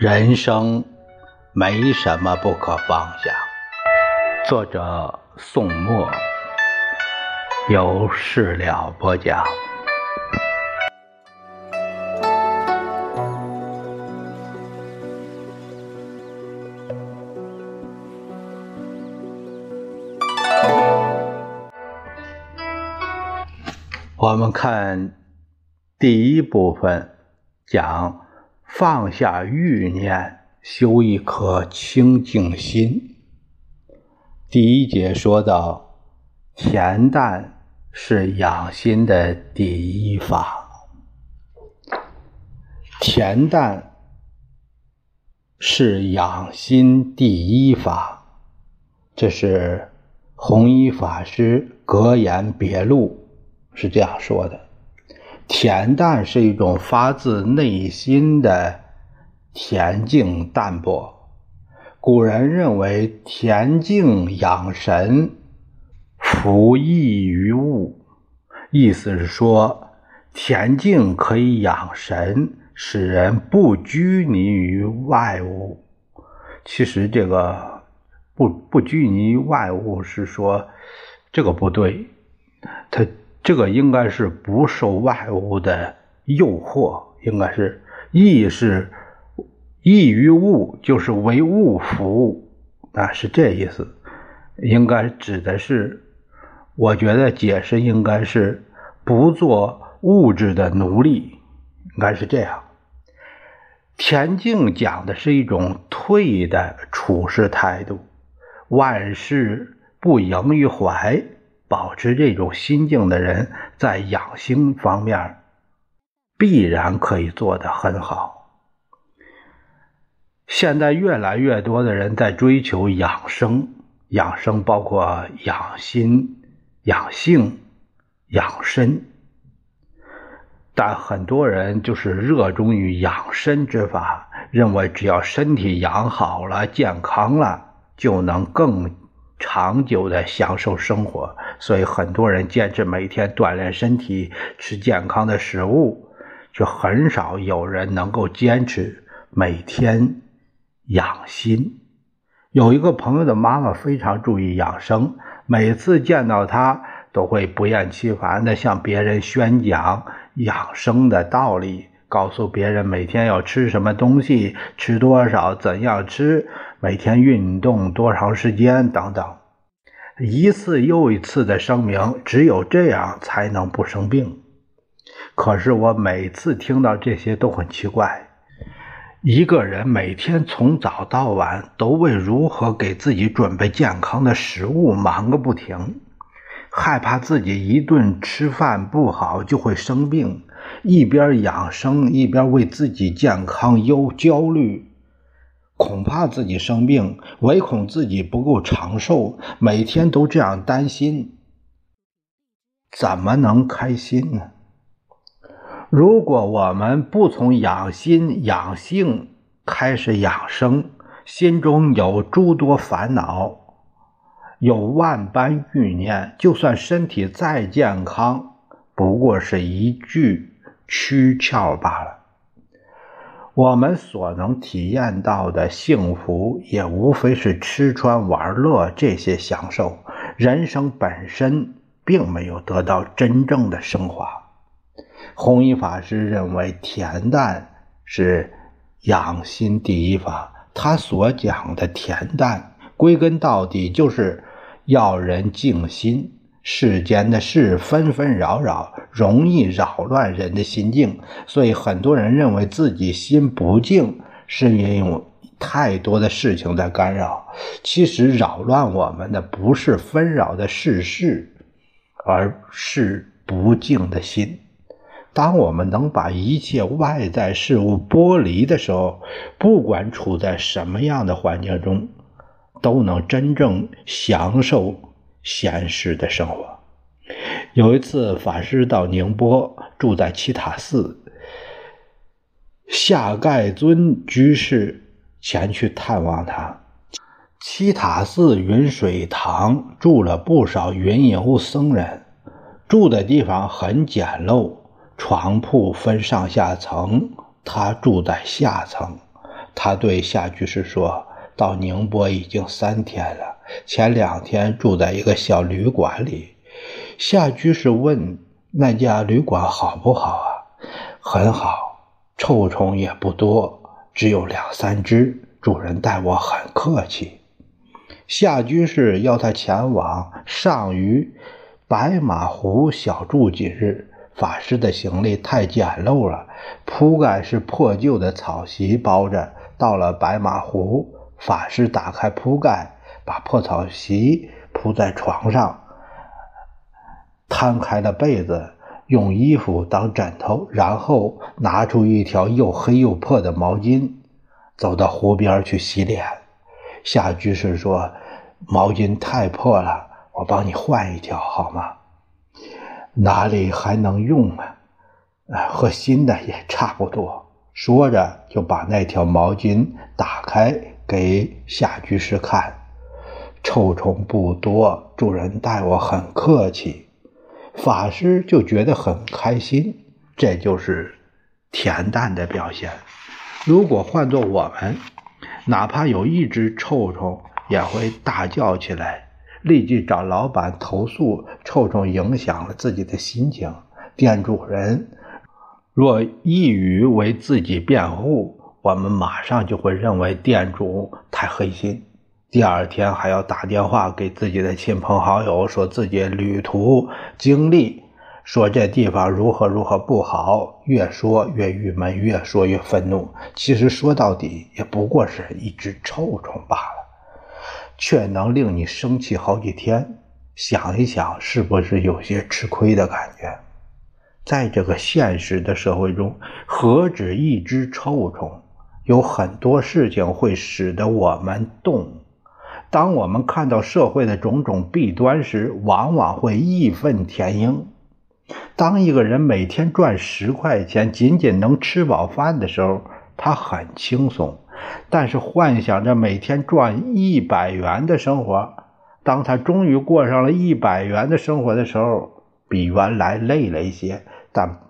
人生没什么不可放下。作者：宋墨，由事了播讲。我们看第一部分，讲。放下欲念，修一颗清净心。第一节说到，恬淡是养心的第一法。恬淡是养心第一法，这是弘一法师格言别录是这样说的。恬淡是一种发自内心的恬静淡泊。古人认为恬静养神，服益于物，意思是说，恬静可以养神，使人不拘泥于外物。其实这个不不拘泥于外物是说这个不对，他。这个应该是不受外物的诱惑，应该是义是义于物，就是为物服务啊，是这意思。应该指的是，我觉得解释应该是不做物质的奴隶，应该是这样。恬静讲的是一种退的处事态度，万事不盈于怀。保持这种心境的人，在养心方面必然可以做得很好。现在越来越多的人在追求养生，养生包括养心、养性、养身，但很多人就是热衷于养身之法，认为只要身体养好了、健康了，就能更。长久的享受生活，所以很多人坚持每天锻炼身体，吃健康的食物，却很少有人能够坚持每天养心。有一个朋友的妈妈非常注意养生，每次见到他都会不厌其烦地向别人宣讲养生的道理。告诉别人每天要吃什么东西，吃多少，怎样吃，每天运动多长时间等等，一次又一次的声明，只有这样才能不生病。可是我每次听到这些都很奇怪：一个人每天从早到晚都为如何给自己准备健康的食物忙个不停，害怕自己一顿吃饭不好就会生病。一边养生，一边为自己健康忧焦虑，恐怕自己生病，唯恐自己不够长寿，每天都这样担心，怎么能开心呢？如果我们不从养心养性开始养生，心中有诸多烦恼，有万般欲念，就算身体再健康，不过是一具。躯壳罢了。我们所能体验到的幸福，也无非是吃穿玩乐这些享受。人生本身并没有得到真正的升华。弘一法师认为，恬淡是养心第一法。他所讲的恬淡，归根到底就是要人静心。世间的事纷纷扰扰，容易扰乱人的心境，所以很多人认为自己心不静，是因为太多的事情在干扰。其实扰乱我们的不是纷扰的世事，而是不静的心。当我们能把一切外在事物剥离的时候，不管处在什么样的环境中，都能真正享受。闲适的生活。有一次，法师到宁波，住在七塔寺，下盖尊居士前去探望他。七塔寺云水堂住了不少云游僧人，住的地方很简陋，床铺分上下层，他住在下层。他对夏居士说：“到宁波已经三天了，前两天住在一个小旅馆里。”夏居士问：“那家旅馆好不好啊？”“很好，臭虫也不多，只有两三只。主人待我很客气。”夏居士要他前往上虞白马湖小住几日。法师的行李太简陋了，铺盖是破旧的草席包着。到了白马湖，法师打开铺盖，把破草席铺在床上，摊开了被子，用衣服当枕头，然后拿出一条又黑又破的毛巾，走到湖边去洗脸。夏居士说：“毛巾太破了，我帮你换一条好吗？”哪里还能用啊？和新的也差不多。说着，就把那条毛巾打开给夏居士看。臭虫不多，主人待我很客气。法师就觉得很开心。这就是恬淡的表现。如果换做我们，哪怕有一只臭虫，也会大叫起来。立即找老板投诉，臭虫影响了自己的心情。店主人若一语为自己辩护，我们马上就会认为店主太黑心。第二天还要打电话给自己的亲朋好友，说自己旅途经历，说这地方如何如何不好。越说越郁闷，越说越愤怒。其实说到底，也不过是一只臭虫罢了。却能令你生气好几天，想一想，是不是有些吃亏的感觉？在这个现实的社会中，何止一只臭虫，有很多事情会使得我们动。当我们看到社会的种种弊端时，往往会义愤填膺。当一个人每天赚十块钱，仅仅能吃饱饭的时候，他很轻松。但是幻想着每天赚一百元的生活，当他终于过上了一百元的生活的时候，比原来累了一些，但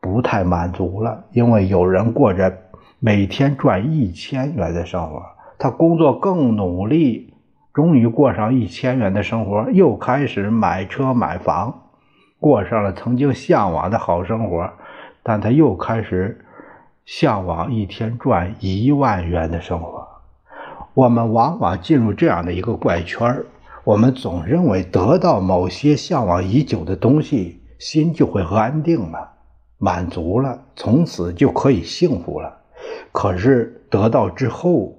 不太满足了，因为有人过着每天赚一千元的生活，他工作更努力，终于过上一千元的生活，又开始买车买房，过上了曾经向往的好生活，但他又开始。向往一天赚一万元的生活，我们往往进入这样的一个怪圈我们总认为得到某些向往已久的东西，心就会安定了、满足了，从此就可以幸福了。可是得到之后，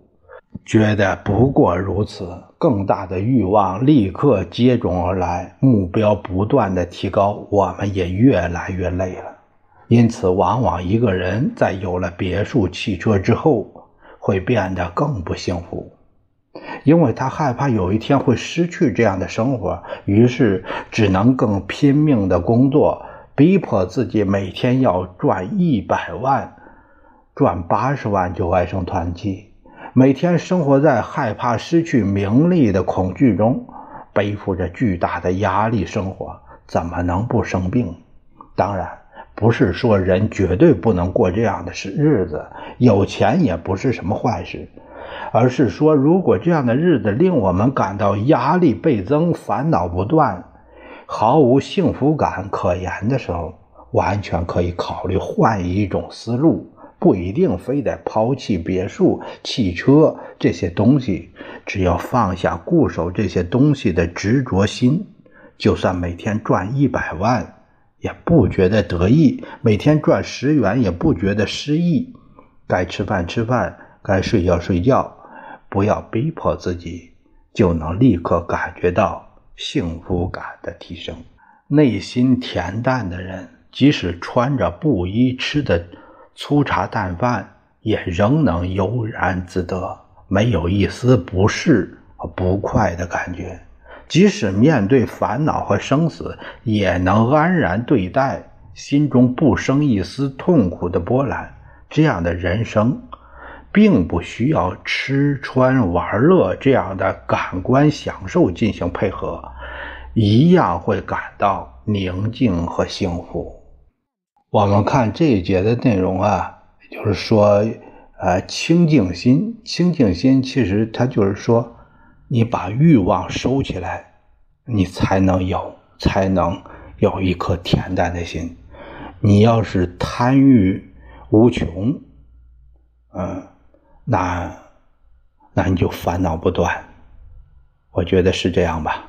觉得不过如此，更大的欲望立刻接踵而来，目标不断的提高，我们也越来越累了。因此，往往一个人在有了别墅、汽车之后，会变得更不幸福，因为他害怕有一天会失去这样的生活，于是只能更拼命的工作，逼迫自己每天要赚一百万，赚八十万就唉声叹气，每天生活在害怕失去名利的恐惧中，背负着巨大的压力生活，怎么能不生病？当然。不是说人绝对不能过这样的日日子，有钱也不是什么坏事，而是说，如果这样的日子令我们感到压力倍增、烦恼不断、毫无幸福感可言的时候，完全可以考虑换一种思路，不一定非得抛弃别墅、汽车这些东西，只要放下固守这些东西的执着心，就算每天赚一百万。也不觉得得意，每天赚十元也不觉得失意。该吃饭吃饭，该睡觉睡觉，不要逼迫自己，就能立刻感觉到幸福感的提升。内心恬淡的人，即使穿着布衣，吃的粗茶淡饭，也仍能悠然自得，没有一丝不适和不快的感觉。即使面对烦恼和生死，也能安然对待，心中不生一丝痛苦的波澜。这样的人生，并不需要吃穿玩乐这样的感官享受进行配合，一样会感到宁静和幸福。我们看这一节的内容啊，就是说，呃，清净心，清净心其实它就是说，你把欲望收起来，你才能有，才能有一颗恬淡的心。你要是贪欲无穷，嗯，那那你就烦恼不断。我觉得是这样吧。